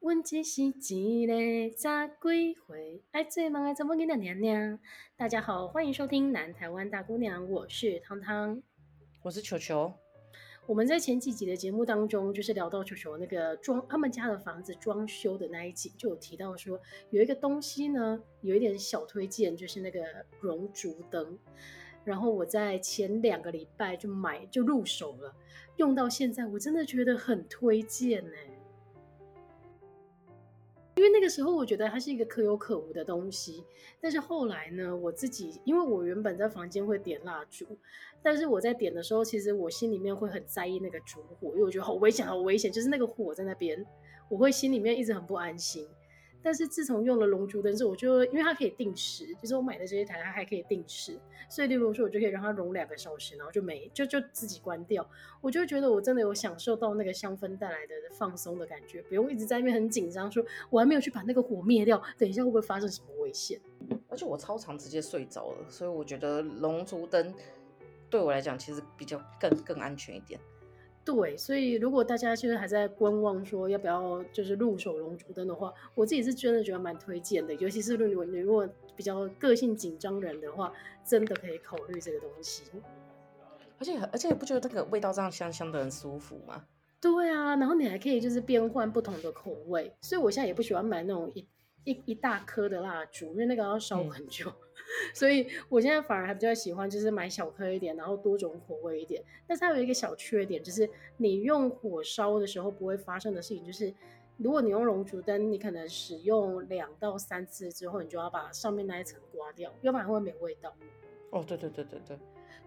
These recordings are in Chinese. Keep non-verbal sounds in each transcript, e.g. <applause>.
阮只是一个十几回，爱做梦爱做梦的娘娘。大家好，欢迎收听南台湾大姑娘，我是汤汤，我是球球。我们在前几集的节目当中，就是聊到球球那个装他们家的房子装修的那一集，就有提到说有一个东西呢，有一点小推荐，就是那个熔烛灯。然后我在前两个礼拜就买就入手了，用到现在，我真的觉得很推荐呢。因为那个时候我觉得它是一个可有可无的东西，但是后来呢，我自己因为我原本在房间会点蜡烛，但是我在点的时候，其实我心里面会很在意那个烛火，因为我觉得好危险，好危险，就是那个火在那边，我会心里面一直很不安心。但是自从用了龙烛灯之后，我就因为它可以定时，就是我买的这一台它还可以定时，所以例如说我就可以让它融两个小时，然后就没就就自己关掉，我就觉得我真的有享受到那个香氛带来的放松的感觉，不用一直在那边很紧张，说我还没有去把那个火灭掉，等一下会不会发生什么危险？而且我超常直接睡着了，所以我觉得龙烛灯对我来讲其实比较更更安全一点。对，所以如果大家现在还在观望，说要不要就是入手龙珠灯的话，我自己是真的觉得蛮推荐的。尤其是如果你如果比较个性紧张人的话，真的可以考虑这个东西。而且而且不觉得那个味道这样香香的很舒服吗？对啊，然后你还可以就是变换不同的口味。所以我现在也不喜欢买那种一一一大颗的蜡烛，因为那个要烧很久。<laughs> 嗯所以我现在反而还比较喜欢，就是买小颗一点，然后多种口味一点。但是它有一个小缺点，就是你用火烧的时候不会发生的事情，就是如果你用龙烛灯，你可能使用两到三次之后，你就要把上面那一层刮掉，要不然会没味道。哦，对对对对对，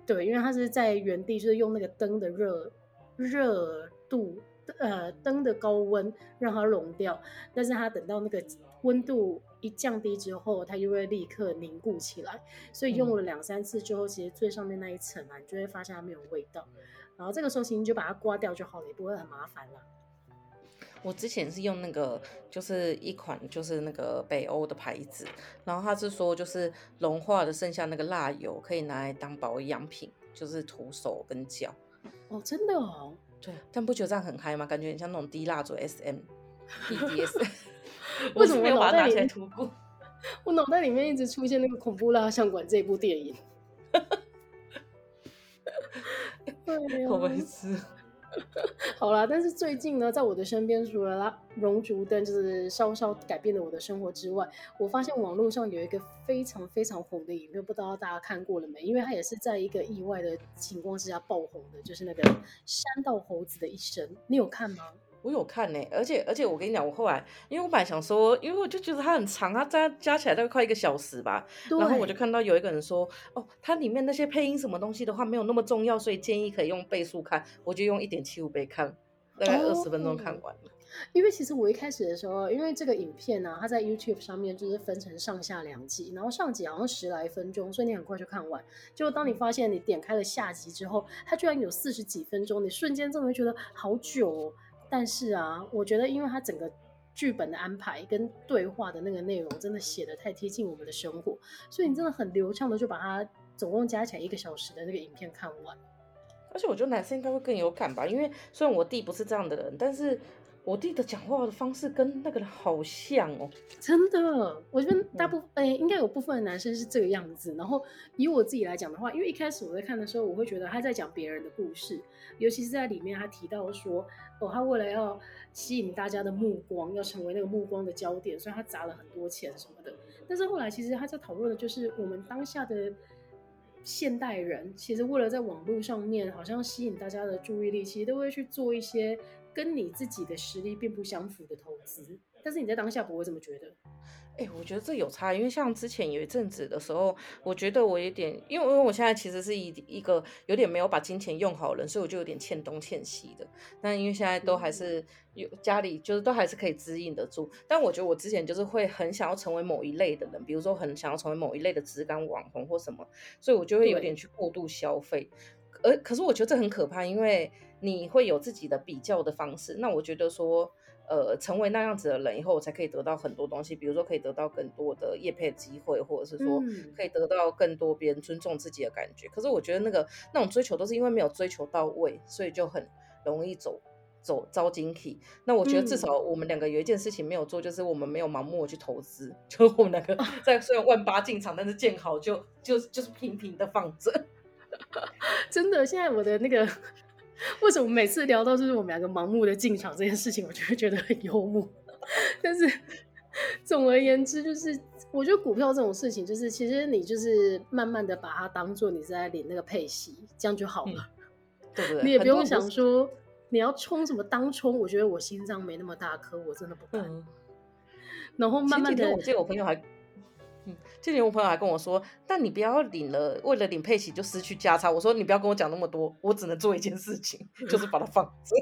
对，因为它是在原地，就是用那个灯的热热度，呃，灯的高温让它融掉，但是它等到那个温度。一降低之后，它就会立刻凝固起来。所以用了两三次之后，其实最上面那一层啊，你就会发现它没有味道。然后这个时候，其实你就把它刮掉就好了，也不会很麻烦了。我之前是用那个，就是一款就是那个北欧的牌子，然后他是说就是融化的剩下那个蜡油可以拿来当保养品，就是涂手跟脚。哦，真的哦。对，但不觉得这样很嗨吗？感觉很像那种低蜡烛 SM、PDS。<laughs> 为什么我脑袋里面 <laughs> 我脑袋里面一直出现那个恐怖蜡像馆这部电影？<laughs> 对，好白痴。好啦，但是最近呢，在我的身边，除了啦熔烛灯就是稍稍改变了我的生活之外，我发现网络上有一个非常非常红的影片，不知道大家看过了没？因为它也是在一个意外的情况之下爆红的，就是那个山道猴子的一生，你有看吗？我有看呢、欸，而且而且我跟你讲，我后来因为我本来想说，因为我就觉得它很长，它加加起来大概快一个小时吧。然后我就看到有一个人说，哦，它里面那些配音什么东西的话没有那么重要，所以建议可以用倍速看。我就用一点七五倍看，大概二十分钟看完了。哦。因为其实我一开始的时候，因为这个影片呢、啊，它在 YouTube 上面就是分成上下两集，然后上集好像十来分钟，所以你很快就看完。结果当你发现你点开了下集之后，它居然有四十几分钟，你瞬间真的会觉得好久哦。但是啊，我觉得因为他整个剧本的安排跟对话的那个内容真的写的太贴近我们的生活，所以你真的很流畅的就把它总共加起来一个小时的那个影片看完。而且我觉得男生应该会更有感吧，因为虽然我弟不是这样的人，但是。我弟的讲话的方式跟那个人好像哦，真的，我觉得大部分哎、嗯欸，应该有部分的男生是这个样子。然后以我自己来讲的话，因为一开始我在看的时候，我会觉得他在讲别人的故事，尤其是在里面他提到说，哦，他为了要吸引大家的目光，要成为那个目光的焦点，所以他砸了很多钱什么的。但是后来其实他在讨论的就是我们当下的现代人，其实为了在网络上面好像吸引大家的注意力，其实都会去做一些。跟你自己的实力并不相符的投资，但是你在当下不会这么觉得。哎、欸，我觉得这有差，因为像之前有一阵子的时候，我觉得我有点，因为因为我现在其实是一一个有点没有把金钱用好的人，所以我就有点欠东欠西的。但因为现在都还是有家里，就是都还是可以支应得住。但我觉得我之前就是会很想要成为某一类的人，比如说很想要成为某一类的质感网红或什么，所以我就会有点去过度消费。而可是我觉得这很可怕，因为你会有自己的比较的方式。那我觉得说，呃，成为那样子的人以后，我才可以得到很多东西，比如说可以得到更多的业配机会，或者是说可以得到更多别人尊重自己的感觉。可是我觉得那个那种追求都是因为没有追求到位，所以就很容易走走招金体。那我觉得至少我们两个有一件事情没有做，嗯、就是我们没有盲目的去投资，<laughs> 就我们两个在虽然万八进场，但是见好就就就是平平的放着。<laughs> 真的，现在我的那个 <laughs> 为什么每次聊到就是我们两个盲目的进场这件事情，我就会觉得很幽默。<laughs> 但是总而言之，就是我觉得股票这种事情，就是其实你就是慢慢的把它当做你是在领那个配息，这样就好了，嗯、对不对？你也不用想说你要冲什么当冲，我觉得我心脏没那么大颗，我真的不敢。嗯、然后慢慢的，我记得我朋友还。嗯，今年我朋友还跟我说，但你不要领了，为了领佩奇就失去价差。我说你不要跟我讲那么多，我只能做一件事情，就是把它放着。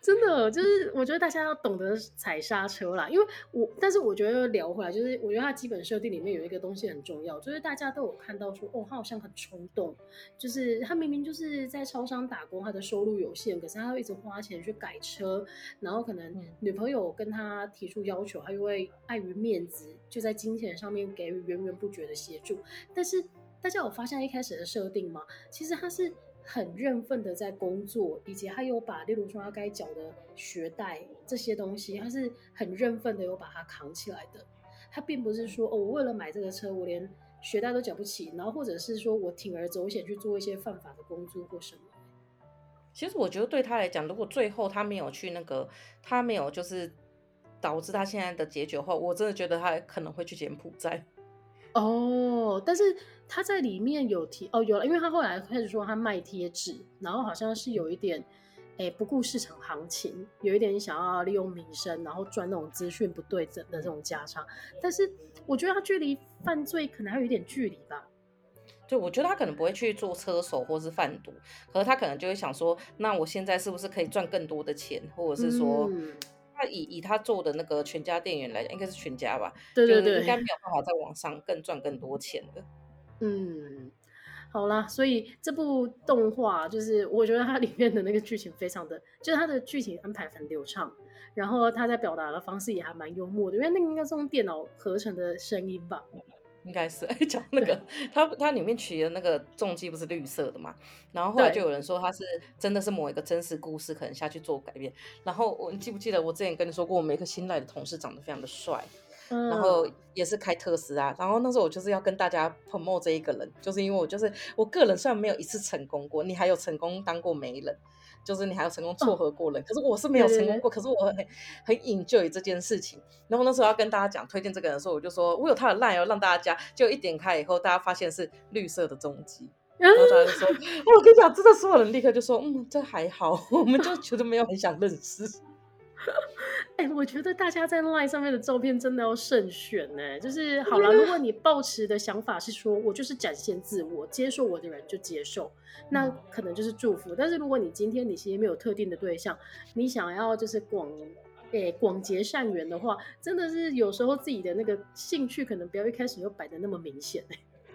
真的就是，我觉得大家要懂得踩刹车啦，因为我，但是我觉得聊回来，就是我觉得它基本设定里面有一个东西很重要，就是大家都有看到说，哦，他好像很冲动，就是他明明就是在超商打工，他的收入有限，可是他要一直花钱去改车，然后可能女朋友跟他提出要求，他就会碍于面子，就在金钱上面给予源源不绝的协助。但是大家有发现一开始的设定吗？其实他是。很认份的在工作，以及他有把，例如说他该缴的学贷这些东西，他是很认份的有把它扛起来的。他并不是说哦，我为了买这个车，我连学贷都缴不起，然后或者是说我铤而走险去做一些犯法的工作或什么。其实我觉得对他来讲，如果最后他没有去那个，他没有就是导致他现在的结局的话，我真的觉得他可能会去柬埔寨。哦，但是他在里面有提哦，有了，因为他后来开始说他卖贴纸，然后好像是有一点，哎，不顾市场行情，有一点想要利用名声，然后赚那种资讯不对等的这种价差。但是我觉得他距离犯罪可能还有一点距离吧。就我觉得他可能不会去做车手或是贩毒，可是他可能就会想说，那我现在是不是可以赚更多的钱，或者是说。嗯他以以他做的那个全家店员来讲，应该是全家吧？对对对，应该没有办法在网上更赚更多钱的。嗯，好啦，所以这部动画就是我觉得它里面的那个剧情非常的，就是它的剧情安排很流畅，然后他在表达的方式也还蛮幽默的，因为那个应该是用电脑合成的声音吧。应该是哎，<laughs> 讲那个它它里面取的那个重机不是绿色的嘛？然后后来就有人说它是真的是某一个真实故事，可能下去做改变。然后我你记不记得我之前跟你说过，我们一个新来的同事长得非常的帅，嗯、然后也是开特斯拉。然后那时候我就是要跟大家 promote 这一个人，就是因为我就是我个人虽然没有一次成功过，你还有成功当过媒人。就是你还有成功撮合过人，哦、可是我是没有成功过。对对对，可是我很很 enjoy 这件事情。然后那时候要跟大家讲推荐这个人的时候，我就说我有他的 line 要让大家加。就一点开以后，大家发现是绿色的重机，然后大家就说：<laughs> “我跟你讲，真的所有人立刻就说，嗯，这还好。”我们就觉得没有很想认识。<laughs> 哎、欸，我觉得大家在 LINE 上面的照片真的要慎选呢。就是好了，<laughs> 如果你抱持的想法是说我就是展现自我，接受我的人就接受，那可能就是祝福。但是如果你今天你其实没有特定的对象，你想要就是广诶广结善缘的话，真的是有时候自己的那个兴趣可能不要一开始就摆的那么明显。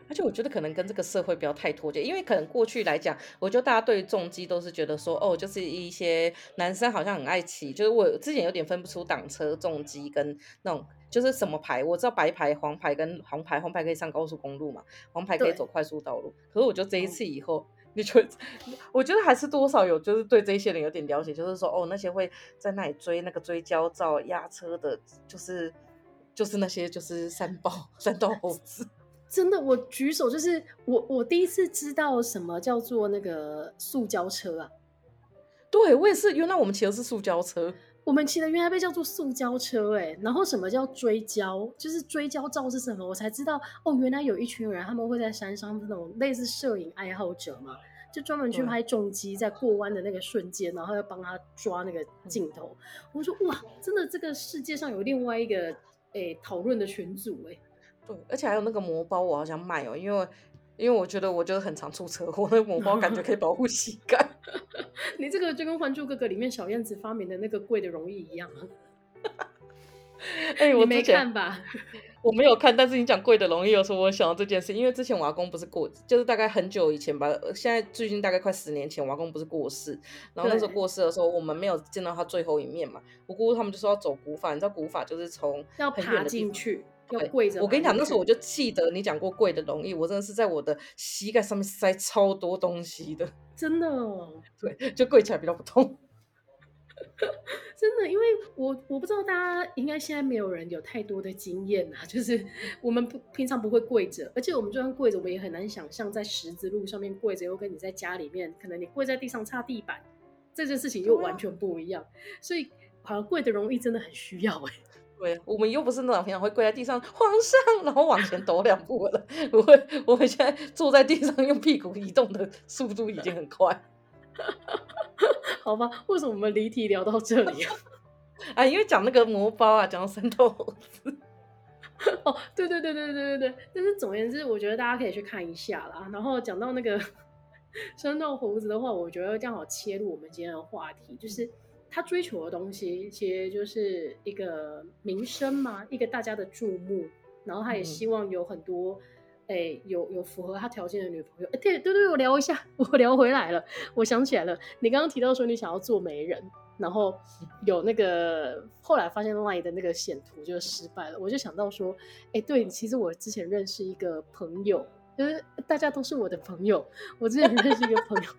而且我觉得可能跟这个社会不要太脱节，因为可能过去来讲，我觉得大家对重机都是觉得说，哦，就是一些男生好像很爱骑，就是我之前有点分不出挡车重机跟那种就是什么牌，我知道白牌、黄牌跟红牌，红牌可以上高速公路嘛，黄牌可以走快速道路。可是我觉得这一次以后，嗯、你觉得，我觉得还是多少有就是对这些人有点了解，就是说，哦，那些会在那里追那个追焦照压车的，就是就是那些就是三包 <laughs> 三道猴子。真的，我举手就是我，我第一次知道什么叫做那个塑胶车啊！对，我也是，原来我们骑的是塑胶车，我们骑的原来被叫做塑胶车哎。然后什么叫追焦？就是追焦照是什么？我才知道哦，原来有一群人他们会在山上那种类似摄影爱好者嘛，就专门去拍重机在过弯的那个瞬间，然后要帮他抓那个镜头。我说哇，真的这个世界上有另外一个诶讨论的群组哎。对，而且还有那个膜包，我好想买哦，因为因为我觉得我就是很常出车祸，那个膜包感觉可以保护膝盖。<laughs> 你这个就跟《还珠格格》里面小燕子发明的那个贵的容易一样啊。<laughs> 哎、欸，我没看吧？我没有看，但是你讲贵的容易有时候，我想到这件事，因为之前我阿公不是过，就是大概很久以前吧，现在最近大概快十年前，我阿公不是过世，然后那时候过世的时候，我们没有见到他最后一面嘛。我姑姑他们就说要走古法，你知道古法就是从要爬进去。跪着，我跟你讲，那时候我就记得你讲过跪的容易，我真的是在我的膝盖上面塞超多东西的，<laughs> 真的哦。对，就跪起来比较不痛。<laughs> 真的，因为我我不知道大家应该现在没有人有太多的经验啊，就是我们不平常不会跪着，而且我们就算跪着，我们也很难想象在十字路上面跪着，又跟你在家里面，可能你跪在地上擦地板，这件事情又完全不一样。啊、所以好像跪的容易真的很需要哎、欸。对，我们又不是那种平常会跪在地上，皇上，然后往前走两步了。不会，我们现在坐在地上，用屁股移动的速度已经很快。<laughs> 好吧，为什么我们离题聊到这里啊？<laughs> 啊，因为讲那个魔包啊，讲到山道猴子。哦，对对对对对对对。但是总而言之，我觉得大家可以去看一下啦。然后讲到那个 <laughs> 山道猴子的话，我觉得刚好切入我们今天的话题，就是他追求的东西，其实就是一个名声嘛，一个大家的注目。然后他也希望有很多。哎，有有符合他条件的女朋友。哎，对对对，我聊一下，我聊回来了，我想起来了，你刚刚提到说你想要做媒人，然后有那个后来发现 LINE 的那个显图就失败了，我就想到说，哎，对，其实我之前认识一个朋友，就是大家都是我的朋友，我之前认识一个朋友。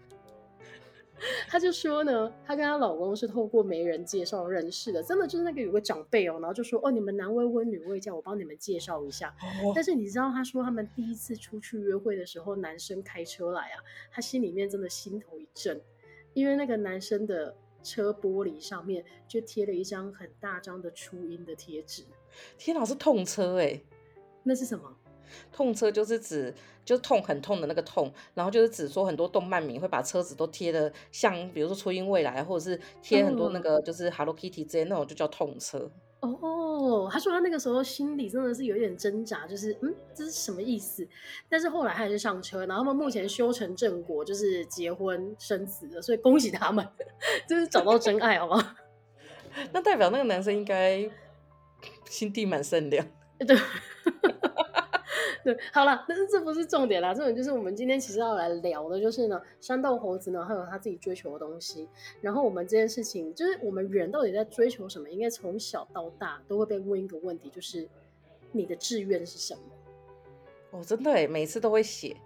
<laughs> 她就说呢，她跟她老公是透过媒人介绍认识的，真的就是那个有个长辈哦，然后就说哦，你们男未婚女未嫁，我帮你们介绍一下。哦、但是你知道，她说他们第一次出去约会的时候，男生开车来啊，她心里面真的心头一震，因为那个男生的车玻璃上面就贴了一张很大张的初音的贴纸。天哪，是痛车哎，那是什么？痛车就是指就是痛很痛的那个痛，然后就是指说很多动漫迷会把车子都贴的像，比如说初音未来，或者是贴很多那个就是 Hello Kitty 之类那种，就叫痛车。哦，他说他那个时候心里真的是有点挣扎，就是嗯，这是什么意思？但是后来还是上车，然后他们目前修成正果，就是结婚生子了，所以恭喜他们，<laughs> 就是找到真爱，好吗？<laughs> 那代表那个男生应该心地蛮善良。对。<laughs> 对，好了，但是这不是重点啦，重点就是我们今天其实要来聊的，就是呢，山道猴子呢，还有他自己追求的东西。然后我们这件事情，就是我们人到底在追求什么？应该从小到大都会被问一个问题，就是你的志愿是什么？哦，真的哎，每次都会写。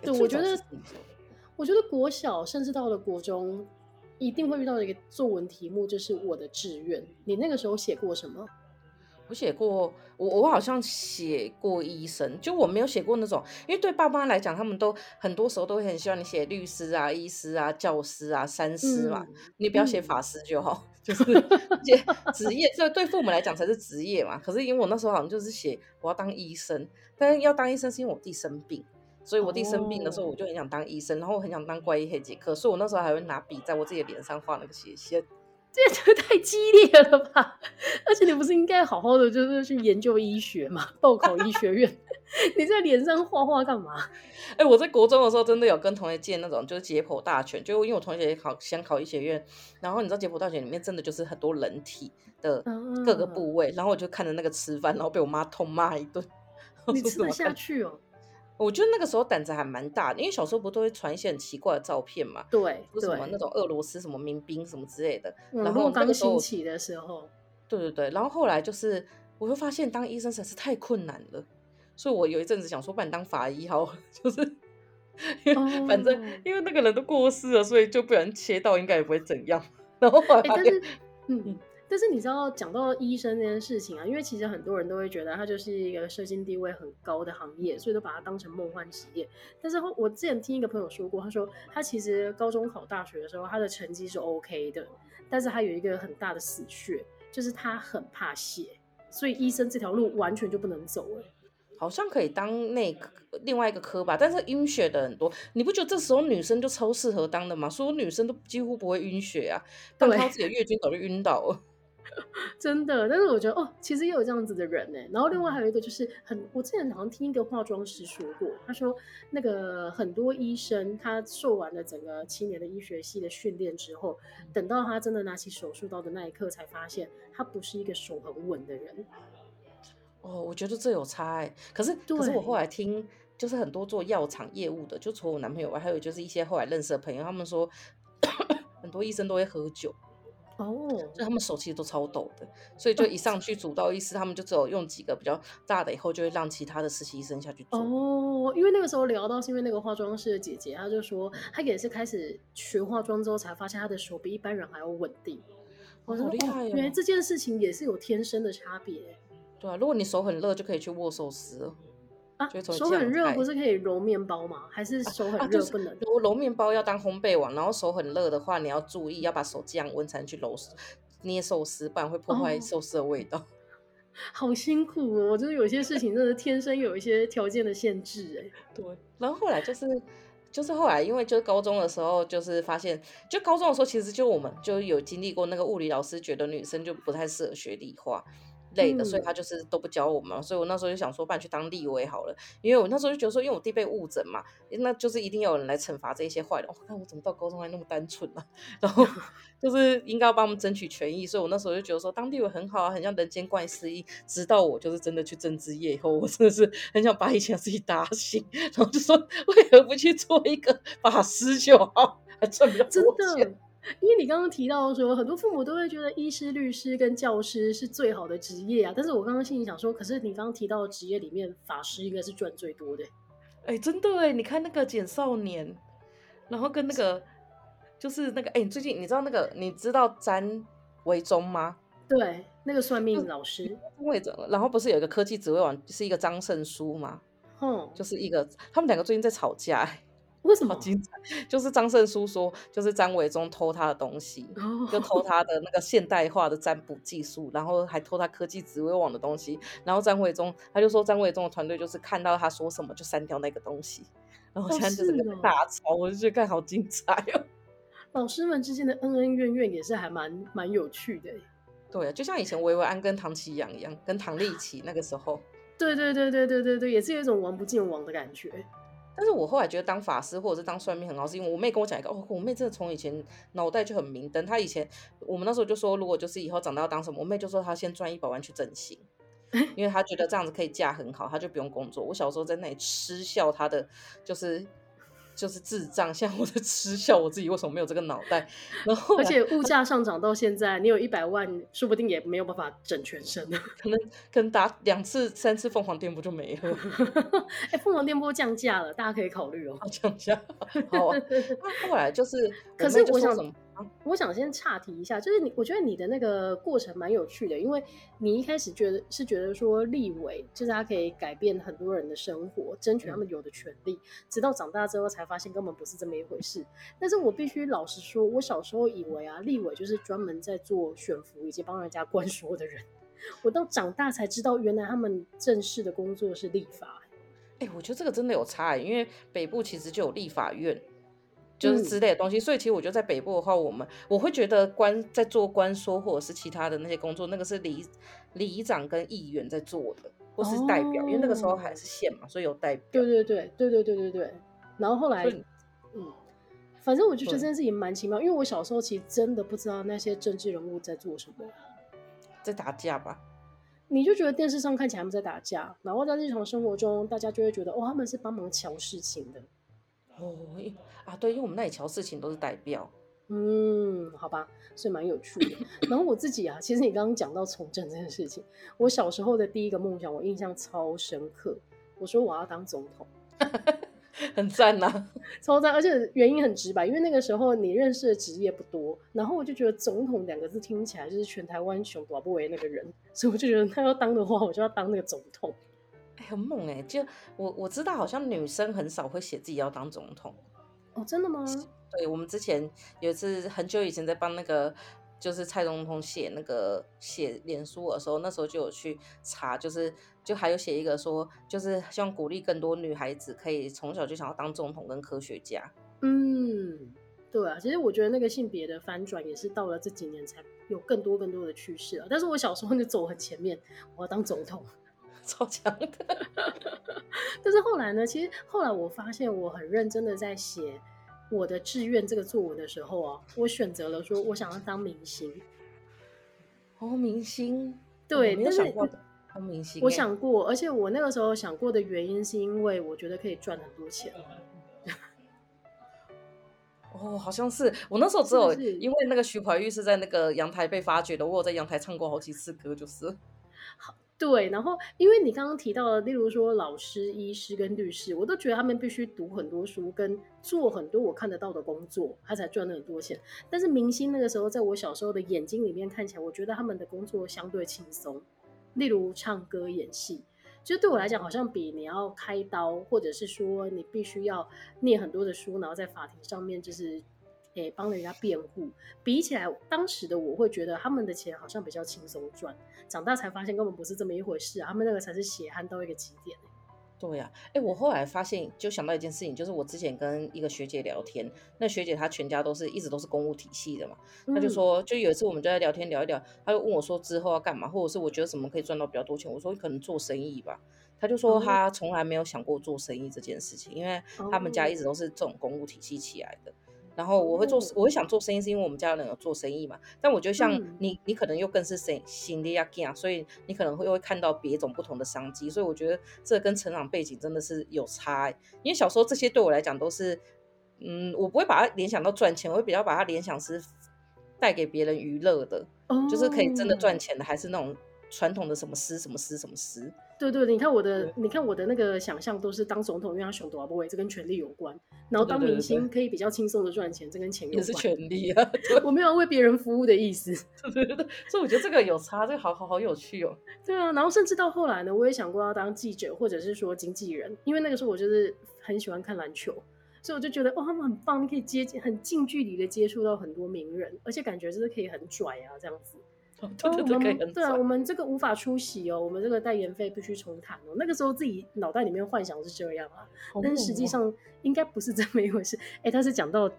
对，我觉得，我觉得国小甚至到了国中，一定会遇到一个作文题目，就是我的志愿。你那个时候写过什么？我写过，我我好像写过医生，就我没有写过那种，因为对爸妈来讲，他们都很多时候都会很希望你写律师啊、医师啊、教师啊、三师嘛，嗯、你不要写法师就好，嗯、<laughs> 就是写职业，这对父母来讲才是职业嘛。可是因为我那时候好像就是写我要当医生，但是要当医生是因为我弟生病，所以我弟生病的时候我就很想当医生，然后我很想当怪医黑杰克，所以我那时候还会拿笔在我自己的脸上画那个斜线。这也太激烈了吧！而且你不是应该好好的就是去研究医学嘛，报考医学院？<laughs> 你在脸上画画干嘛？<laughs> 哎、欸，我在国中的时候真的有跟同学借那种就是解剖大全，就因为我同学也考想考医学院，然后你知道解剖大全里面真的就是很多人体的各个部位，嗯、然后我就看着那个吃饭，然后被我妈痛骂一顿。<laughs> 你吃得下去哦？我觉得那个时候胆子还蛮大的，因为小时候不都会传一些很奇怪的照片嘛？对，什么那种俄罗斯什么民兵什么之类的。嗯、然后刚兴起的时候，对对对。然后后来就是，我就发现当医生实在是太困难了，所以我有一阵子想说，不然当法医好，<laughs> 就是因为反正、哦、因为那个人都过世了，所以就不然切到应该也不会怎样。<laughs> 然后后来发现，欸、嗯。但是你知道，讲到医生这件事情啊，因为其实很多人都会觉得他就是一个社经地位很高的行业，所以都把它当成梦幻职业。但是我之前听一个朋友说过，他说他其实高中考大学的时候，他的成绩是 OK 的，但是他有一个很大的死穴，就是他很怕血，所以医生这条路完全就不能走。哎，好像可以当那个另外一个科吧，但是晕血的很多，你不觉得这时候女生就超适合当的吗？所有女生都几乎不会晕血啊，当她自己的月经早就晕倒了。<laughs> 真的，但是我觉得哦，其实也有这样子的人呢。然后另外还有一个就是很，我之前好像听一个化妆师说过，他说那个很多医生他受完了整个七年的医学系的训练之后，等到他真的拿起手术刀的那一刻，才发现他不是一个手很稳的人。哦，我觉得这有差哎。可是，可是我后来听，就是很多做药厂业务的，就除了我男朋友外，还有就是一些后来认识的朋友，他们说 <coughs> 很多医生都会喝酒。哦，所以他们手其实都超抖的，所以就一上去主刀医师，他们就只有用几个比较大的，以后就会让其他的实习医生下去做。哦，因为那个时候聊到是因为那个化妆师的姐姐，她就说她也是开始学化妆之后才发现她的手比一般人还要稳定。我说、厉害、哦！原来这件事情也是有天生的差别。对啊，如果你手很热，就可以去握寿司了。啊，手很热不是可以揉面包吗？还是手很热不能？啊啊就是、揉揉面包要当烘焙网，然后手很热的话，你要注意要把手降温才能去揉捏寿司，不然会破坏寿司的味道。哦、<laughs> 好辛苦哦！我觉得有些事情真的天生有一些条件的限制哎。对，然后后来就是就是后来，因为就是高中的时候，就是发现，就高中的时候，其实就我们就有经历过那个物理老师觉得女生就不太适合学理化。累的，所以他就是都不教我们，嗯、所以我那时候就想说，不然去当立委好了，因为我那时候就觉得说，因为我弟被误诊嘛，那就是一定要有人来惩罚这些坏人。我、哦、看我怎么到高中还那么单纯啊，<laughs> 然后 <laughs> 就是应该要帮我们争取权益，所以我那时候就觉得说，当立委很好啊，很像人间怪事一。直到我就是真的去政治业以后，我真的是很想把以前自己打醒，<laughs> 然后就说，为何不去做一个法师就好，还赚比较多钱。真的因为你刚刚提到说，很多父母都会觉得医师、律师跟教师是最好的职业啊。但是我刚刚心里想说，可是你刚刚提到的职业里面，法师应该是赚最多的。哎、欸，真的哎，你看那个简少年，然后跟那个就是那个哎、欸，最近你知道那个你知道詹维忠吗？对，那个算命老师。维忠，然后不是有一个科技职位网，是一个张胜书吗？嗯，就是一个他们两个最近在吵架。为什么？好精彩！就是张胜书说，就是张伟忠偷他的东西，oh. 就偷他的那个现代化的占卜技术，然后还偷他科技指挥网的东西。然后张伟忠他就说，张伟忠的团队就是看到他说什么就删掉那个东西。然后现在就是个大吵，oh, 我就觉得看好精彩哦。<laughs> 老师们之间的恩恩怨怨也是还蛮蛮有趣的。对啊，就像以前维维安跟唐奇阳一样，跟唐立奇那个时候。<laughs> 对对对对对对对，也是有一种王不见王的感觉。但是我后来觉得当法师或者是当算命很好，是因为我妹跟我讲一个哦，我妹真的从以前脑袋就很明灯。她以前我们那时候就说，如果就是以后长大要当什么，我妹就说她先赚一百万去整形，<laughs> 因为她觉得这样子可以嫁很好，她就不用工作。我小时候在那里嗤笑她的，就是。就是智障，现在我在嗤笑我自己为什么没有这个脑袋。然后，而且物价上涨到现在，你有一百万，说不定也没有办法整全身。可能可能打两次、三次凤凰电波就没了。<laughs> 哎、欸，凤凰电波降价了，大家可以考虑哦。降价，好啊。后来就是，可是我想。我想先岔题一下，就是你，我觉得你的那个过程蛮有趣的，因为你一开始觉得是觉得说立委就是他可以改变很多人的生活，争取他们有的权利，嗯，直到长大之后才发现根本不是这么一回事。但是我必须老实说，我小时候以为啊，立委就是专门在做选服以及帮人家关说的人，我到长大才知道，原来他们正式的工作是立法。哎，我觉得这个真的有差，因为北部其实就有立法院。就是之类的东西，所以其实我觉得在北部的话，我们我会觉得官在做官说或者是其他的那些工作，那个是里里长跟议员在做的，或是代表，哦，因为那个时候还是县嘛，所以有代表。对对对对对对对对。然后后来，嗯，反正我就觉得这件事情蛮奇妙，因为我小时候其实真的不知道那些政治人物在做什么，在打架吧？你就觉得电视上看起来他们在打架，然后在日常生活中，大家就会觉得哦，他们是帮忙瞧事情的。哦，啊，对，因为我们那里乔事情都是代表，嗯，好吧，所以蛮有趣的。然后我自己啊，其实你刚刚讲到从政这件事情，我小时候的第一个梦想，我印象超深刻。我说我要当总统，很赞呐、<laughs> 啊，超赞，而且原因很直白，因为那个时候你认识的职业不多，然后我就觉得总统两个字听起来就是全台湾熊多不为那个人，所以我就觉得他要当的话，我就要当那个总统。很猛哎、欸！就我我知道，好像女生很少会写自己要当总统哦，真的吗？对，我们之前有一次很久以前在帮那个就是蔡总统写那个写脸书的时候，那时候就有去查，就是就还有写一个说，就是希望鼓励更多女孩子可以从小就想要当总统跟科学家。嗯，对啊，其实我觉得那个性别的翻转也是到了这几年才有更多更多的趋势啊。但是我小时候就走很前面，我要当总统。超强的，<laughs> 但是后来呢？其实后来我发现，我很认真的在写我的志愿这个作文的时候啊，我选择了说我想要当明星。哦，明星，对，没有想过当明星。我想过，而且我那个时候想过的原因是因为我觉得可以赚很多钱。哦，<laughs> 哦，好像是我那时候只有因为那个徐怀钰是在那个阳台被发掘的，我有在阳台唱过好几次歌，就是。对，然后因为你刚刚提到的，例如说老师、医师跟律师，我都觉得他们必须读很多书，跟做很多我看得到的工作，他才赚了很多钱。但是明星那个时候，在我小时候的眼睛里面看起来，我觉得他们的工作相对轻松，例如唱歌、演戏。就对我来讲，好像比你要开刀，或者是说你必须要念很多的书，然后在法庭上面就是，诶，帮人家辩护，比起来，当时的我会觉得他们的钱好像比较轻松赚。长大才发现根本不是这么一回事啊，他们那个才是血汗到一个极点。对呀、啊，哎，我后来发现，就想到一件事情，就是我之前跟一个学姐聊天，那学姐她全家都是一直都是公务体系的嘛，她就说，就有一次我们就在聊天聊一聊，她就问我说之后要干嘛，或者是我觉得什么可以赚到比较多钱，我说可能做生意吧，她就说她从来没有想过做生意这件事情，因为他们家一直都是这种公务体系起来的。然后我会做，我会想做生意，是因为我们家人有做生意嘛。但我觉得像你，你可能又更是生新的呀，所以你可能会又会看到别种不同的商机。所以我觉得这跟成长背景真的是有差。因为小时候这些对我来讲都是，嗯，我不会把它联想到赚钱，我会比较把它联想是带给别人娱乐的，就是可以真的赚钱的，还是那种传统的什么师什么师什么师。对对，你看我的，你看我的那个想象都是当总统，因为他选多少位，这跟权力有关。然后当明星可以比较轻松的赚钱，这跟钱有关。也是权力啊，我没有为别人服务的意思。<laughs> 对对对，所以我觉得这个有差，这个好好好有趣哦。<laughs> 对啊，然后甚至到后来呢，我也想过要当记者，或者是说经纪人，因为那个时候我就是很喜欢看篮球，所以我就觉得哇，他们很棒，你可以接很近距离的接触到很多名人，而且感觉就是可以很拽啊，这样子。对对对，哦、对啊，我们这个无法出席哦，我们这个代言费必须重谈哦。那个时候自己脑袋里面幻想是这样啊，哦、但是实际上应该不是这么一回事。哎，他是讲到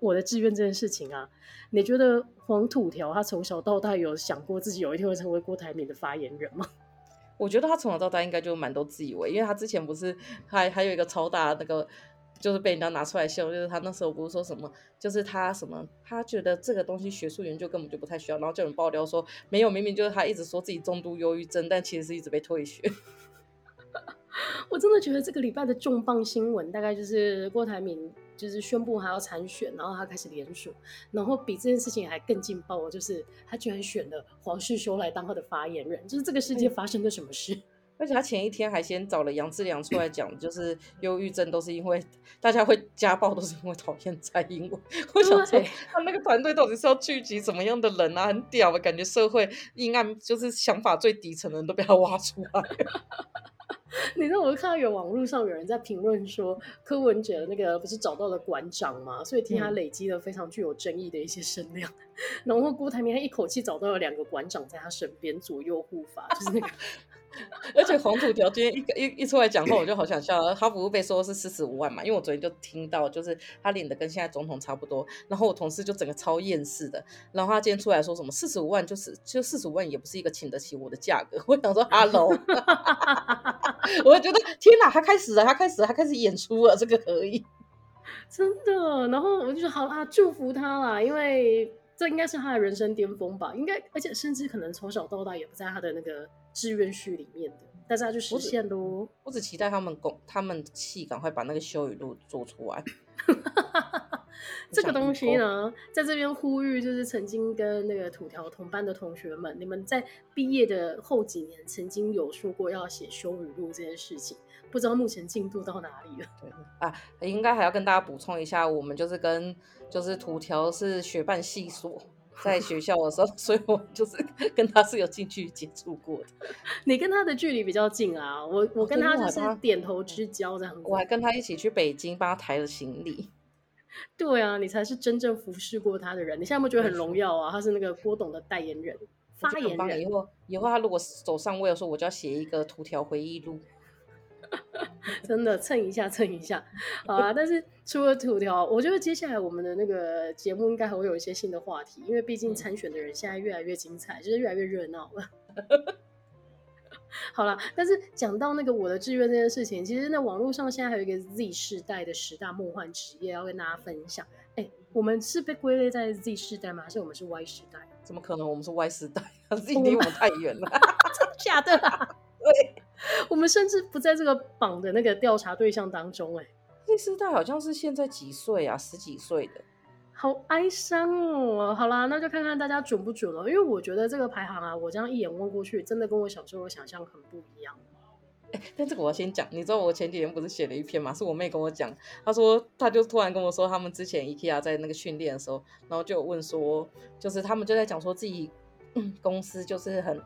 我的志愿这件事情啊，你觉得黄土条他从小到大有想过自己有一天会成为郭台铭的发言人吗？<laughs> 我觉得他从小到大应该就蛮多自以为，因为他之前不是还还有一个超大那个。就是被人家拿出来秀，就是他那时候不是说什么，就是他什么，他觉得这个东西学术研究根本就不太需要，然后就有人爆料说没有，明明就是他一直说自己重度忧郁症，但其实是一直被退学。<laughs> 我真的觉得这个礼拜的重磅新闻大概就是郭台铭就是宣布他要参选，然后他开始连署，然后比这件事情还更劲爆，就是他居然选了黄世修来当他的发言人，就是这个世界发生了什么事？嗯而且他前一天还先找了杨志良出来讲，就是忧郁症都是因为大家会家暴，都是因为讨厌蔡英文。我想说，他那个团队到底是要聚集什么样的人啊？很屌的感觉，社会阴暗就是想法最底层的人都被他挖出来。<laughs> 你知道，我看到有网络上有人在评论说，柯文哲那个不是找到了馆长嘛，所以替他累积了非常具有争议的一些声量。嗯、<laughs> 然后郭台铭他一口气找到了两个馆长在他身边左右护法，就是那个。<laughs> 而且黄土条今天一一一出来讲话，我就好想笑。他不是被说是四十五万嘛？因为我昨天就听到，就是他领的跟现在总统差不多。然后我同事就整个超厌世的。然后他今天出来说什么四十五万，就是就四十五万也不是一个请得起我的价格。我想说，<laughs> Hello，<laughs> 我觉得天哪，他开始了，他开始了，他开始演出了，这个可以，真的。然后我就说好啊，祝福他啦，因为。这应该是他的人生巅峰吧，应该，而且甚至可能从小到大也不在他的那个志愿序里面的，但是他就实现喽。我只期待他们公他们系赶快把那个修语录做出来。<laughs> 这个东西呢，在这边呼吁，就是曾经跟那个土条同班的同学们，你们在毕业的后几年，曾经有说过要写修语录这件事情，不知道目前进度到哪里了？对啊，应该还要跟大家补充一下，我们就是跟。就是土条是学伴系所，<laughs> 在学校的时候，所以我就是 <laughs> 跟他是有近距离接触过的。你跟他的距离比较近啊，我我跟他就是点头之交这样子。我还跟他一起去北京帮他抬了行李。对啊，你才是真正服侍过他的人。你现在有没有觉得很荣耀啊？他是那个郭董的代言人、发言人。以后以后他如果走上位的时候，我就要写一个图条回忆录。<laughs> 真的蹭一下蹭一下，好啊！<laughs> 但是除了土条，我觉得接下来我们的那个节目应该还会有一些新的话题，因为毕竟参选的人现在越来越精彩，就是越来越热闹了。<laughs> 好了，但是讲到那个我的志愿这件事情，其实那网络上现在还有一个 Z 世代的十大梦幻职业要跟大家分享。哎、欸，我们是被归类在 Z 世代吗？还是我们是 Y 世代？怎么可能？我们是 Y 世代，Z 离我们太远了，真的假的啦？对。我们甚至不在这个榜的那个调查对象当中，哎，第四代好像是现在几岁啊？十几岁的，好哀伤哦。好啦，那就看看大家准不准了。因为我觉得这个排行啊，我这样一眼望过去，真的跟我小时候的想象很不一样。哎，但这个我要先讲，你知道我前几天不是写了一篇嘛？是我妹跟我讲，她说她就突然跟我说，他们之前 IKEA 在那个训练的时候，然后就有问说，就是他们就在讲说自己、嗯、公司就是很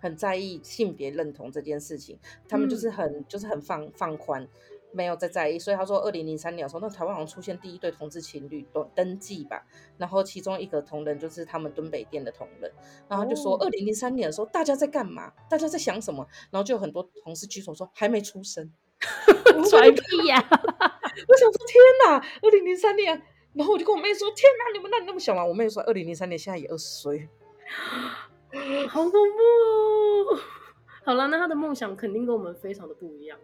很在意性别认同这件事情，他们就是很、嗯、就是很放放宽。没有再在意，所以他说，二零零三年的时候，那台湾好像出现第一对同志情侣登登记吧，然后其中一个同仁就是他们敦北店的同仁，然后就说，二零零三年的时候，大家在干嘛？大家在想什么？然后就有很多同事举手说还没出生，<laughs> 拽屁呀！<laughs> 我想说天哪，二零零三年，然后我就跟我妹说，天哪，你们那你那么小吗？我妹说，二零零三年现在也二十岁，<laughs> 好恐怖哦！<laughs> 好了，那他的梦想肯定跟我们非常的不一样。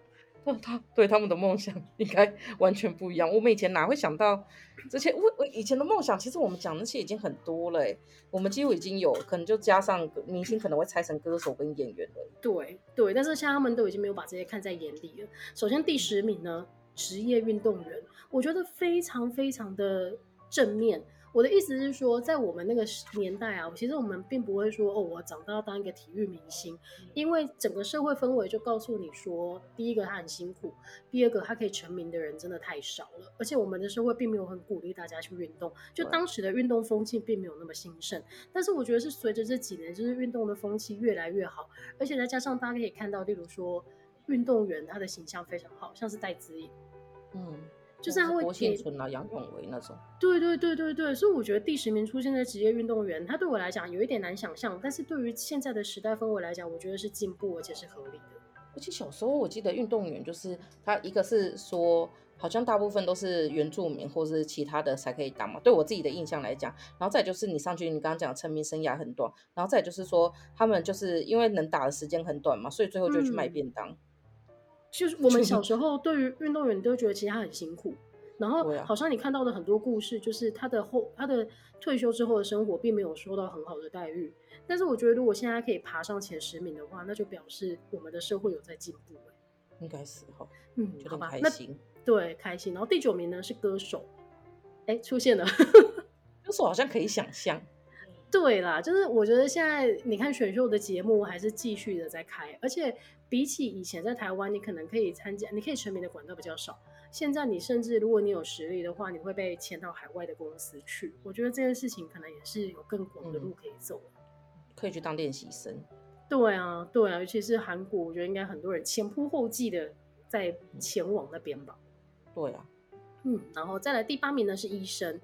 那他对他们的梦想应该完全不一样。我们以前哪会想到这些？我我以前的梦想，其实我们讲那些已经很多了。我们几乎已经有可能就加上明星，可能会拆成歌手跟演员了。对对，但是现在他们都已经没有把这些看在眼里了。首先第十名呢，职业运动员，我觉得非常非常的正面。我的意思是说，在我们那个年代啊，其实我们并不会说哦，我长大要当一个体育明星，因为整个社会氛围就告诉你说，第一个他很辛苦，第二个他可以成名的人真的太少了，而且我们的社会并没有很鼓励大家去运动，就当时的运动风气并没有那么兴盛。但是我觉得是随着这几年，就是运动的风气越来越好，而且再加上大家可以看到，例如说运动员他的形象非常好，像是戴资颖，嗯。就是他会郭婞淳啊、杨永维那种，对对对对对，所以我觉得第十名出现在职业运动员，他对我来讲有一点难想象，但是对于现在的时代氛围来讲，我觉得是进步而且是合理的。而且小时候我记得运动员就是他一个是说，好像大部分都是原住民或是其他的才可以当嘛。对我自己的印象来讲，然后再就是你上去，你刚刚讲成名生涯很短，然后再就是说他们就是因为能打的时间很短嘛，所以最后就去卖便当。嗯就是我们小时候对于运动员都觉得其实他很辛苦，然后好像你看到的很多故事，就是他的后他的退休之后的生活并没有受到很好的待遇。但是我觉得如果现在可以爬上前十名的话，那就表示我们的社会有在进步。应该是哈，嗯，好吧，开心，对，开心。然后第九名呢是歌手，哎，出现了，<laughs> 歌手好像可以想象。对啦，就是我觉得现在你看选秀的节目还是继续的在开，而且比起以前在台湾，你可能可以参加，你可以成名的管道比较少。现在你甚至如果你有实力的话，你会被签到海外的公司去。我觉得这件事情可能也是有更广的路可以走，嗯，可以去当练习生。对啊，对啊，尤其是韩国，我觉得应该很多人前仆后继的在前往那边吧。对啊，嗯，然后再来第八名呢是医生。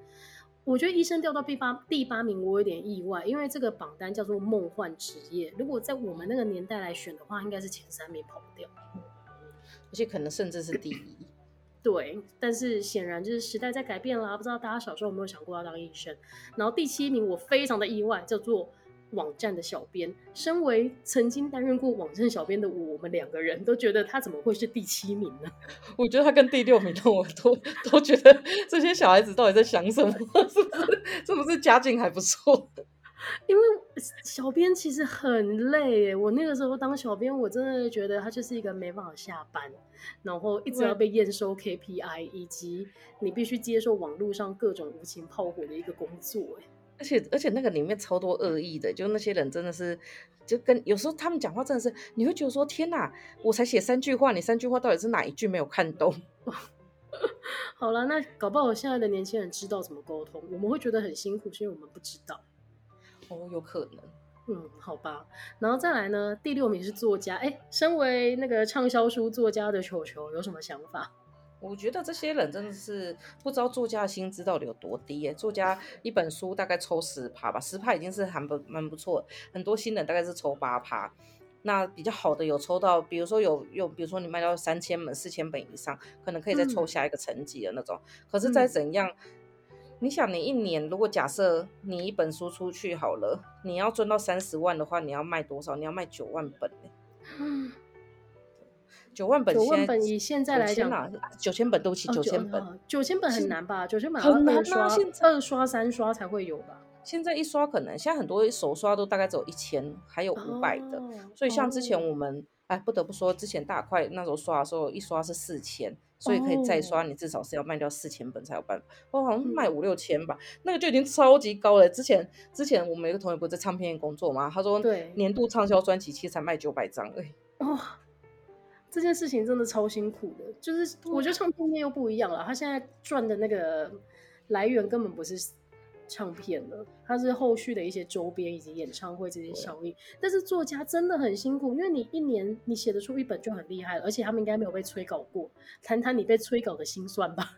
我觉得医生掉到第八第八名，我有点意外，因为这个榜单叫做梦幻职业。如果在我们那个年代来选的话，应该是前三名跑不掉，而且可能甚至是第一。对，但是显然就是时代在改变了，不知道大家小时候有没有想过要当医生？然后第七名我非常的意外，叫做。网站的小编，身为曾经担任过网站小编的我，我们两个人都觉得他怎么会是第七名呢？<laughs> 我觉得他跟第六名的我都都觉得这些小孩子到底在想什么？<laughs> 是不是？是不是家境还不错？因为小编其实很累耶，我那个时候当小编，我真的觉得他就是一个没办法下班，然后一直要被验收 KPI，以及你必须接受网络上各种无情炮火的一个工作。而且而且那个里面超多恶意的，就那些人真的是，就跟有时候他们讲话真的是，你会觉得说天哪，我才写三句话，你三句话到底是哪一句没有看懂？<laughs> 好了，那搞不好现在的年轻人知道怎么沟通，我们会觉得很辛苦，是因为我们不知道。哦，有可能。嗯，好吧。然后再来呢，第六名是作家，哎，身为那个畅销书作家的球球有什么想法？我觉得这些人真的是不知道作家的薪资到底有多低耶。作家一本书大概抽十趴吧，十趴已经是还不蛮不错。很多新人大概是抽八趴，那比较好的有抽到，比如说有有，比如说你卖到三千本、四千本以上，可能可以再抽下一个层级的那种。嗯、可是再怎样，嗯、你想你一年如果假设你一本书出去好了，你要赚到三十万的话，你要卖多少？你要卖九万本嗯。九万本，九万本以现在来讲，九千本都起九千本，九千本很难吧？九千本很难刷，二刷三刷才会有吧？现在一刷可能，现在很多手刷都大概只有一千，还有五百的。所以像之前我们哎，不得不说，之前大块那时候刷的时候，一刷是四千，所以可以再刷，你至少是要卖掉四千本才有办法。我好像卖五六千吧，那个就已经超级高了。之前之前我们有个同学不是在唱片业工作吗？他说，对，年度畅销专辑其实才卖九百张而已。哦，这件事情真的超辛苦的，就是我觉得唱片业又不一样了，他现在赚的那个来源根本不是。唱片了，它是后续的一些周边以及演唱会这些效应。但是作家真的很辛苦，因为你一年你写得出一本就很厉害了，而且他们应该没有被催稿过。谈谈你被催稿的心酸吧。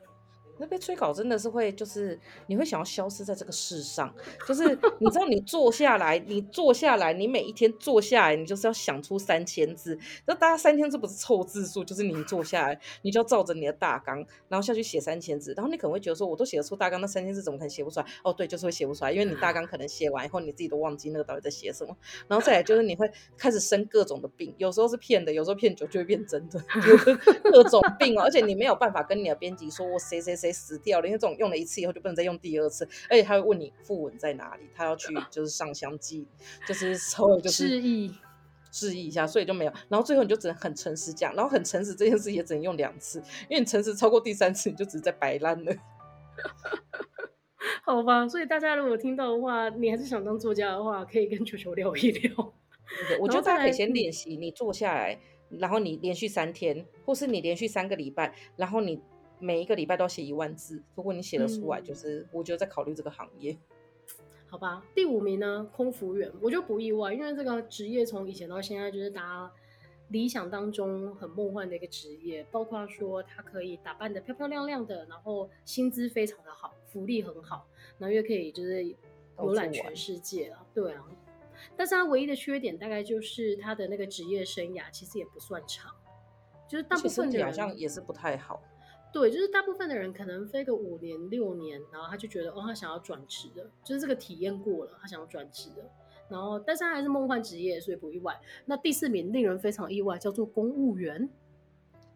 那被催稿真的是会，就是你会想要消失在这个世上。就是你知道，你坐下来，你坐下来，你每一天坐下来，你就是要想出三千字。那大家三千字不是凑字数，就是你坐下来，你就要照着你的大纲，然后下去写三千字。然后你可能会觉得说，我都写得出大纲，那三千字怎么可能写不出来？哦，对，就是会写不出来，因为你大纲可能写完以后，你自己都忘记那个到底在写什么。然后再来就是你会开始生各种的病，有时候是骗的，有时候骗久就会变真的，<laughs> 各种病哦。而且你没有办法跟你的编辑说，我谁谁谁死掉了，因为这种用了一次以后就不能再用第二次，而且他会问你副文在哪里，他要去 <laughs> 就是上香祭，就是稍微就是示意示意一下，所以就没有。然后最后你就只能很诚实讲，然后很诚实这件事也只能用两次，因为你诚实超过第三次，你就只是在摆烂了。<laughs> 好吧，所以大家如果听到的话，你还是想当作家的话，可以跟球球聊一聊。我觉得大家可以先练习，你坐下来，然后你连续三天，或是你连续三个礼拜，然后你。每一个礼拜都要写一万字，如果你写得出来，就是、嗯、我觉得在考虑这个行业。<laughs> 好吧，第五名呢，空服员，我就不意外，因为这个职业从以前到现在就是大家理想当中很梦幻的一个职业，包括说他可以打扮的漂漂亮亮的，然后薪资非常的好，福利很好，然后又可以就是游览全世界啊，对啊。但是他唯一的缺点大概就是他的那个职业生涯其实也不算长，就是大部分的人好像也是不太好。对，就是大部分的人可能飞个五年六年，然后他就觉得哦，他想要转职的，就是这个体验过了，他想要转职的。然后，但是他还是梦幻职业，所以不意外。那第四名令人非常意外，叫做公务员。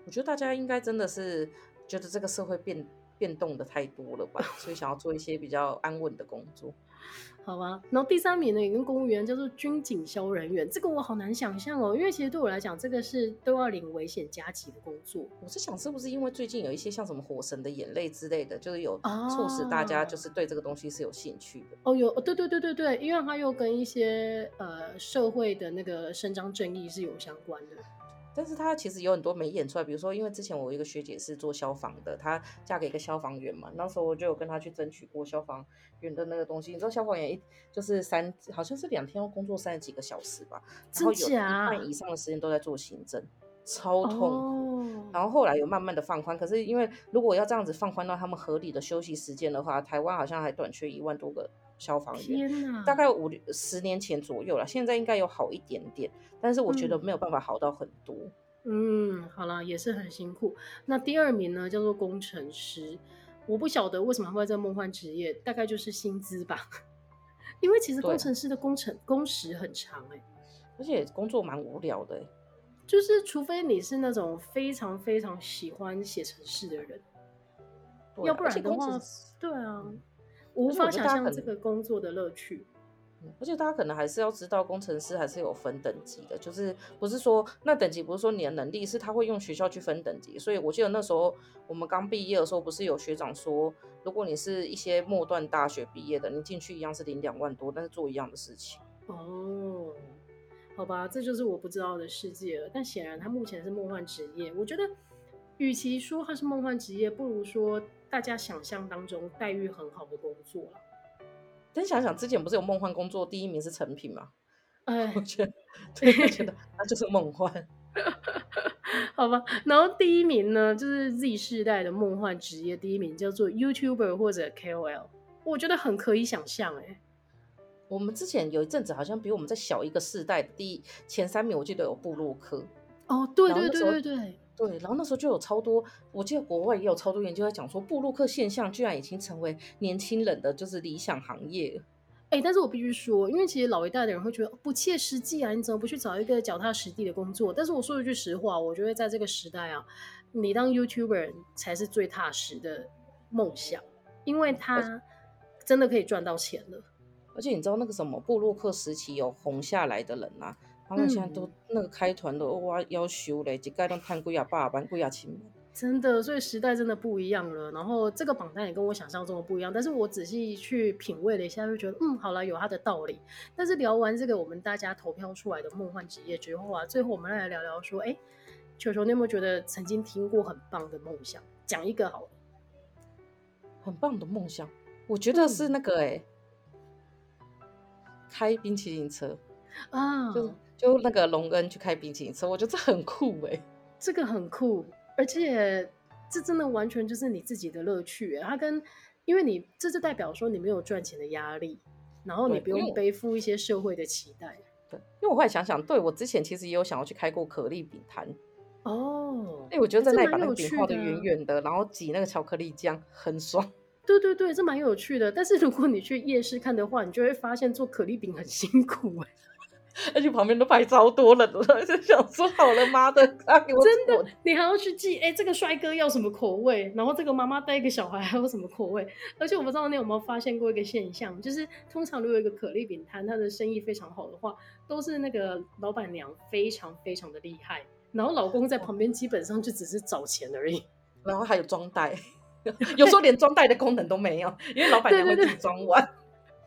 我觉得大家应该真的是觉得这个社会变变动的太多了吧，所以想要做一些比较安稳的工作。<laughs> 好吧，然后第三名呢，也跟公务员叫做军警消人员，这个我好难想象哦，因为其实对我来讲，这个是都要领危险加急的工作。我是想，是不是因为最近有一些像什么《火神的眼泪》之类的，就是有促使大家就是对这个东西是有兴趣的。哦，有，对对对对对，因为它又跟一些呃社会的那个伸张正义是有相关的。但是他其实有很多没演出来，比如说，因为之前我有一个学姐是做消防的，她嫁给一个消防员嘛，那时候我就有跟她去争取过消防员的那个东西。你知道消防员一就是三，好像是两天要工作三十几个小时吧，然后有一半以上的时间都在做行政，超痛。Oh. 然后后来有慢慢的放宽，可是因为如果要这样子放宽到他们合理的休息时间的话，台湾好像还短缺一万多个。消防员，大概五十年前左右了，现在应该有好一点点，但是我觉得没有办法好到很多。嗯，好了，也是很辛苦。那第二名呢，叫做工程师，我不晓得为什么会在这个梦幻职业，大概就是薪资吧。<laughs> 因为其实工程师的工程工时很长哎、欸，而且工作蛮无聊的、欸，就是除非你是那种非常非常喜欢写程式的人，啊、要不然的话，对啊。我无法想象这个工作的乐趣，而且大家可能还是要知道，工程师还是有分等级的，就是不是说那等级不是说你的能力，是他会用学校去分等级。所以我记得那时候我们刚毕业的时候，不是有学长说，如果你是一些末段大学毕业的，你进去一样是领两万多，但是做一样的事情。哦，好吧，这就是我不知道的世界了。但显然他目前是梦幻职业，我觉得与其说它是梦幻职业，不如说。大家想象当中待遇很好的工作了，但想想之前不是有梦幻工作第一名是成品吗？哎，我觉得，对，我觉得 <laughs> 那就是梦幻，<laughs> 好吧。然后第一名呢，就是 Z 世代的梦幻职业，第一名叫做 YouTuber 或者 KOL，我觉得很可以想象哎。我们之前有一阵子好像比我们在小一个世代的第一前三名，我记得有布洛克。哦，对对对对对。对，然后那时候就有超多，我记得国外也有超多研究在讲说，布洛克现象居然已经成为年轻人的就是理想行业。哎，但是我必须说，因为其实老一代的人会觉得不切实际啊，你怎么不去找一个脚踏实地的工作？但是我说一句实话，我觉得在这个时代啊，你当 YouTuber 才是最踏实的梦想，因为他真的可以赚到钱了。而且你知道那个什么布洛克时期有红下来的人啊？他们现在都那个开团都哇要修嘞，一盖都看贵啊八万贵啊千万。真的，所以时代真的不一样了。然后这个榜单也跟我想象中的不一样，但是我仔细去品味了一下，就觉得嗯，好了，有它的道理。但是聊完这个我们大家投票出来的梦幻职业之后啊，最后我们来聊聊说，哎，球球，你有没有觉得曾经听过很棒的梦想？讲一个好了。很棒的梦想，我觉得是那个哎、嗯，开冰淇淋车啊，就就那个隆恩去开冰淇淋车，我觉得这很酷哎，这个很酷。而且这真的完全就是你自己的乐趣，它跟因为你这就代表说你没有赚钱的压力，然后你不用背负一些社会的期待。对，因为我后来想想，对我之前其实也有想要去开过可丽饼摊哦，因为我觉得在那里把那个饼画的圆圆的，然后挤那个巧克力酱很爽。<laughs> 对对对，这蛮有趣的。但是如果你去夜市看的话，你就会发现做可丽饼很辛苦哎。而且旁边都排超多人了，就想说好了妈的，真的，你还要去记哎，这个帅哥要什么口味，然后这个妈妈带一个小孩还有什么口味？而且我不知道你有没有发现过一个现象，就是通常如果一个可丽饼摊，它的生意非常好的话，都是那个老板娘非常非常的厉害，然后老公在旁边基本上就只是找钱而已，然后还有装袋，<laughs> 有时候连装袋的功能都没有，因为老板娘会自己装完。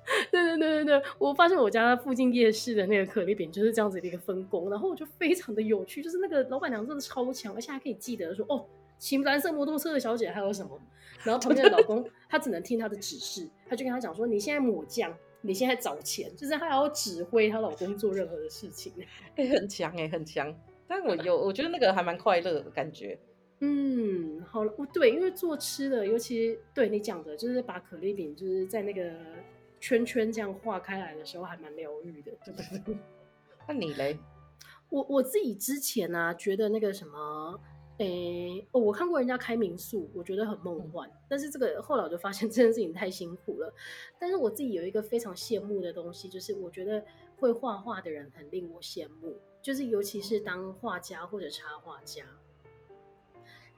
<laughs> 对对对对对，我发现我家附近夜市的那个可丽饼就是这样子的一个分工，然后我就非常的有趣，就是那个老板娘真的超强，而且还可以记得说哦，骑蓝色摩托车的小姐还有什么，然后旁边的老公 <laughs> 他只能听她的指示，他就跟他讲说，你现在抹酱，你现在找钱，就是她还要指挥她老公做任何的事情，哎、欸，很强哎、欸，很强，但我有我觉得那个还蛮快乐的感觉，嗯，好了，不对，因为做吃的，尤其对你讲的，就是把可丽饼就是在那个。圈圈这样画开来的时候还蛮疗愈的，对不对？<laughs> 那你嘞？<laughs> 我我自己之前呢、啊，觉得那个什么，诶、欸哦，我看过人家开民宿，我觉得很梦幻。但是这个后来我就发现 <laughs> 这件事情太辛苦了。但是我自己有一个非常羡慕的东西，就是我觉得会画画的人很令我羡慕，就是尤其是当画家或者插画家、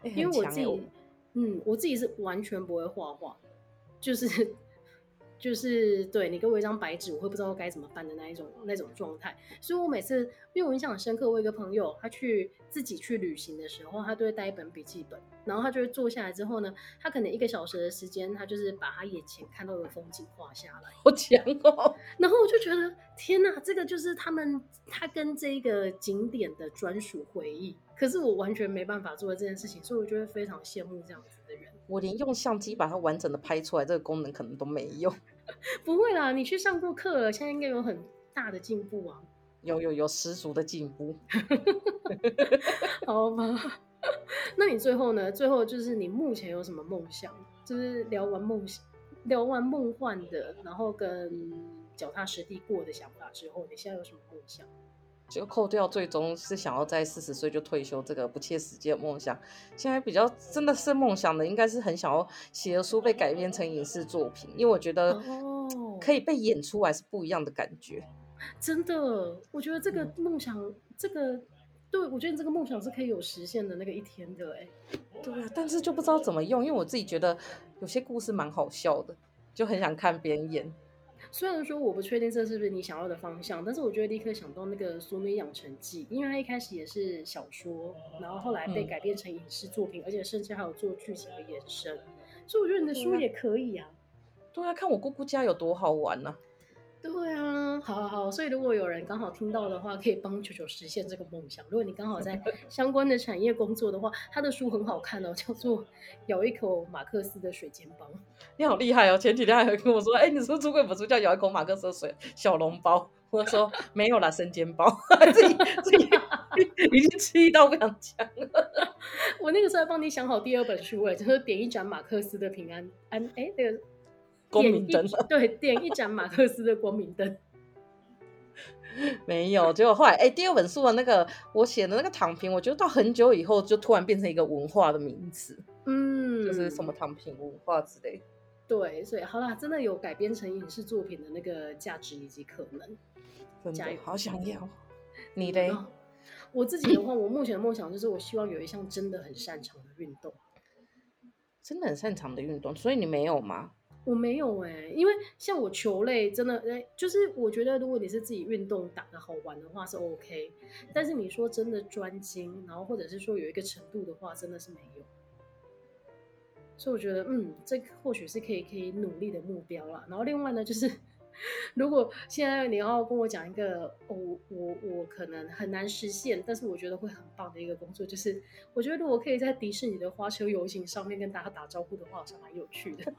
欸，因为我自己，嗯，我自己是完全不会画画，就是。就是对你给我一张白纸，我会不知道该怎么办的那一种那种状态。所以我每次，因为我印象很深刻，我有一个朋友，他去自己去旅行的时候，他都会带一本笔记本，然后他就会坐下来之后呢，他可能一个小时的时间，他就是把他眼前看到的风景画下来。好强哦！然后我就觉得，天哪，这个就是他们他跟这个景点的专属回忆。可是我完全没办法做这件事情，所以我就会非常羡慕这样子的人。我连用相机把它完整的拍出来这个功能可能都没有。<laughs> 不会啦，你去上过课了，现在应该有很大的进步啊！有有有十足的进步，<laughs> 好吧？那你最后呢？最后就是你目前有什么梦想？就是聊完梦想，聊完梦幻的，然后跟脚踏实地过的想法之后，你现在有什么梦想？就扣掉最终是想要在四十岁就退休这个不切实际的梦想，现在比较真的是梦想的，应该是很想要写的书被改编成影视作品，因为我觉得可以被演出来是不一样的感觉。真的，我觉得这个梦想，嗯、这个对我觉得这个梦想是可以有实现的那个一天的，哎，对啊，但是就不知道怎么用，因为我自己觉得有些故事蛮好笑的，就很想看别人演。虽然说我不确定这是不是你想要的方向，但是我觉得立刻想到那个《俗女养成记》，因为它一开始也是小说，然后后来被改编成影视作品，嗯，而且甚至还有做剧情的延伸，所以我觉得你的书也可以啊。对啊，看我姑姑家有多好玩呢，啊。对啊，好好好，所以如果有人刚好听到的话，可以帮球球实现这个梦想。如果你刚好在 <laughs> 相关的产业工作的话，他的书很好看哦，叫做《咬一口马克思的水煎包》。你好厉害哦！前几天还有跟我说，哎，你说出过一本书叫《咬一口马克思的水小笼包》，我说没有啦，生煎包，<laughs> 自己自己 <laughs> 已经气到不想讲了。我那个时候还帮你想好第二本书，哎，就是点一盏马克思的平安安，哎，那个。光明灯，对，点一盏马克思的光明灯。<laughs> 没有，结果后来，哎、欸，第二本书的那个我写的那个躺平，我觉得到很久以后就突然变成一个文化的名词，嗯，就是什么躺平文化之类。对，所以好啦，真的有改编成影视作品的那个价值以及可能。加油，好想要。你嘞？我自己的话，我目前的梦想就是，我希望有一项真的很擅长的运动。真的很擅长的运动，所以你没有吗？我没有哎、因为像我球类真的哎，就是我觉得如果你是自己运动打得好玩的话是 OK，但是你说真的专精，然后或者是说有一个程度的话，真的是没有。所以我觉得嗯，这或许是可以可以努力的目标啦。然后另外呢，就是 <laughs> 如果现在你要跟我讲一个，我我我可能很难实现，但是我觉得会很棒的一个工作，就是我觉得如果可以在迪士尼的花车游行上面跟大家打招呼的话，好像蛮有趣的。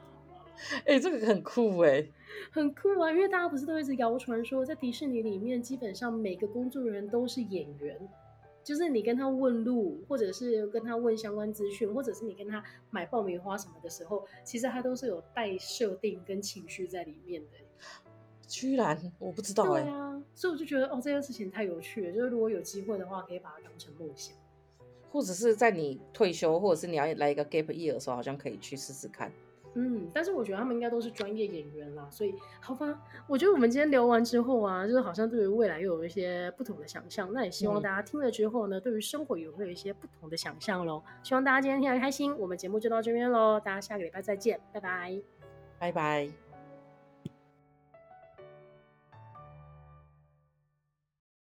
哎、欸，这个很酷哎、欸，很酷啊！因为大家不是都一直谣传说，在迪士尼里面，基本上每个工作人员都是演员，就是你跟他问路，或者是跟他问相关资讯，或者是你跟他买爆米花什么的时候，其实他都是有带设定跟情绪在里面的。居然我不知道哎、欸，对啊，所以我就觉得哦，这件事情太有趣了。就是如果有机会的话，可以把它当成梦想，或者是在你退休，或者是你要来一个 gap year 的时候，好像可以去试试看。嗯，但是我觉得他们应该都是专业演员啦，所以好吧，我觉得我们今天聊完之后啊，就是好像对于未来又有一些不同的想象。那也希望大家听了之后呢，嗯、对于生活也会有一些不同的想象喽。希望大家今天听得开心，我们节目就到这边喽，大家下个礼拜再见，拜拜，拜拜。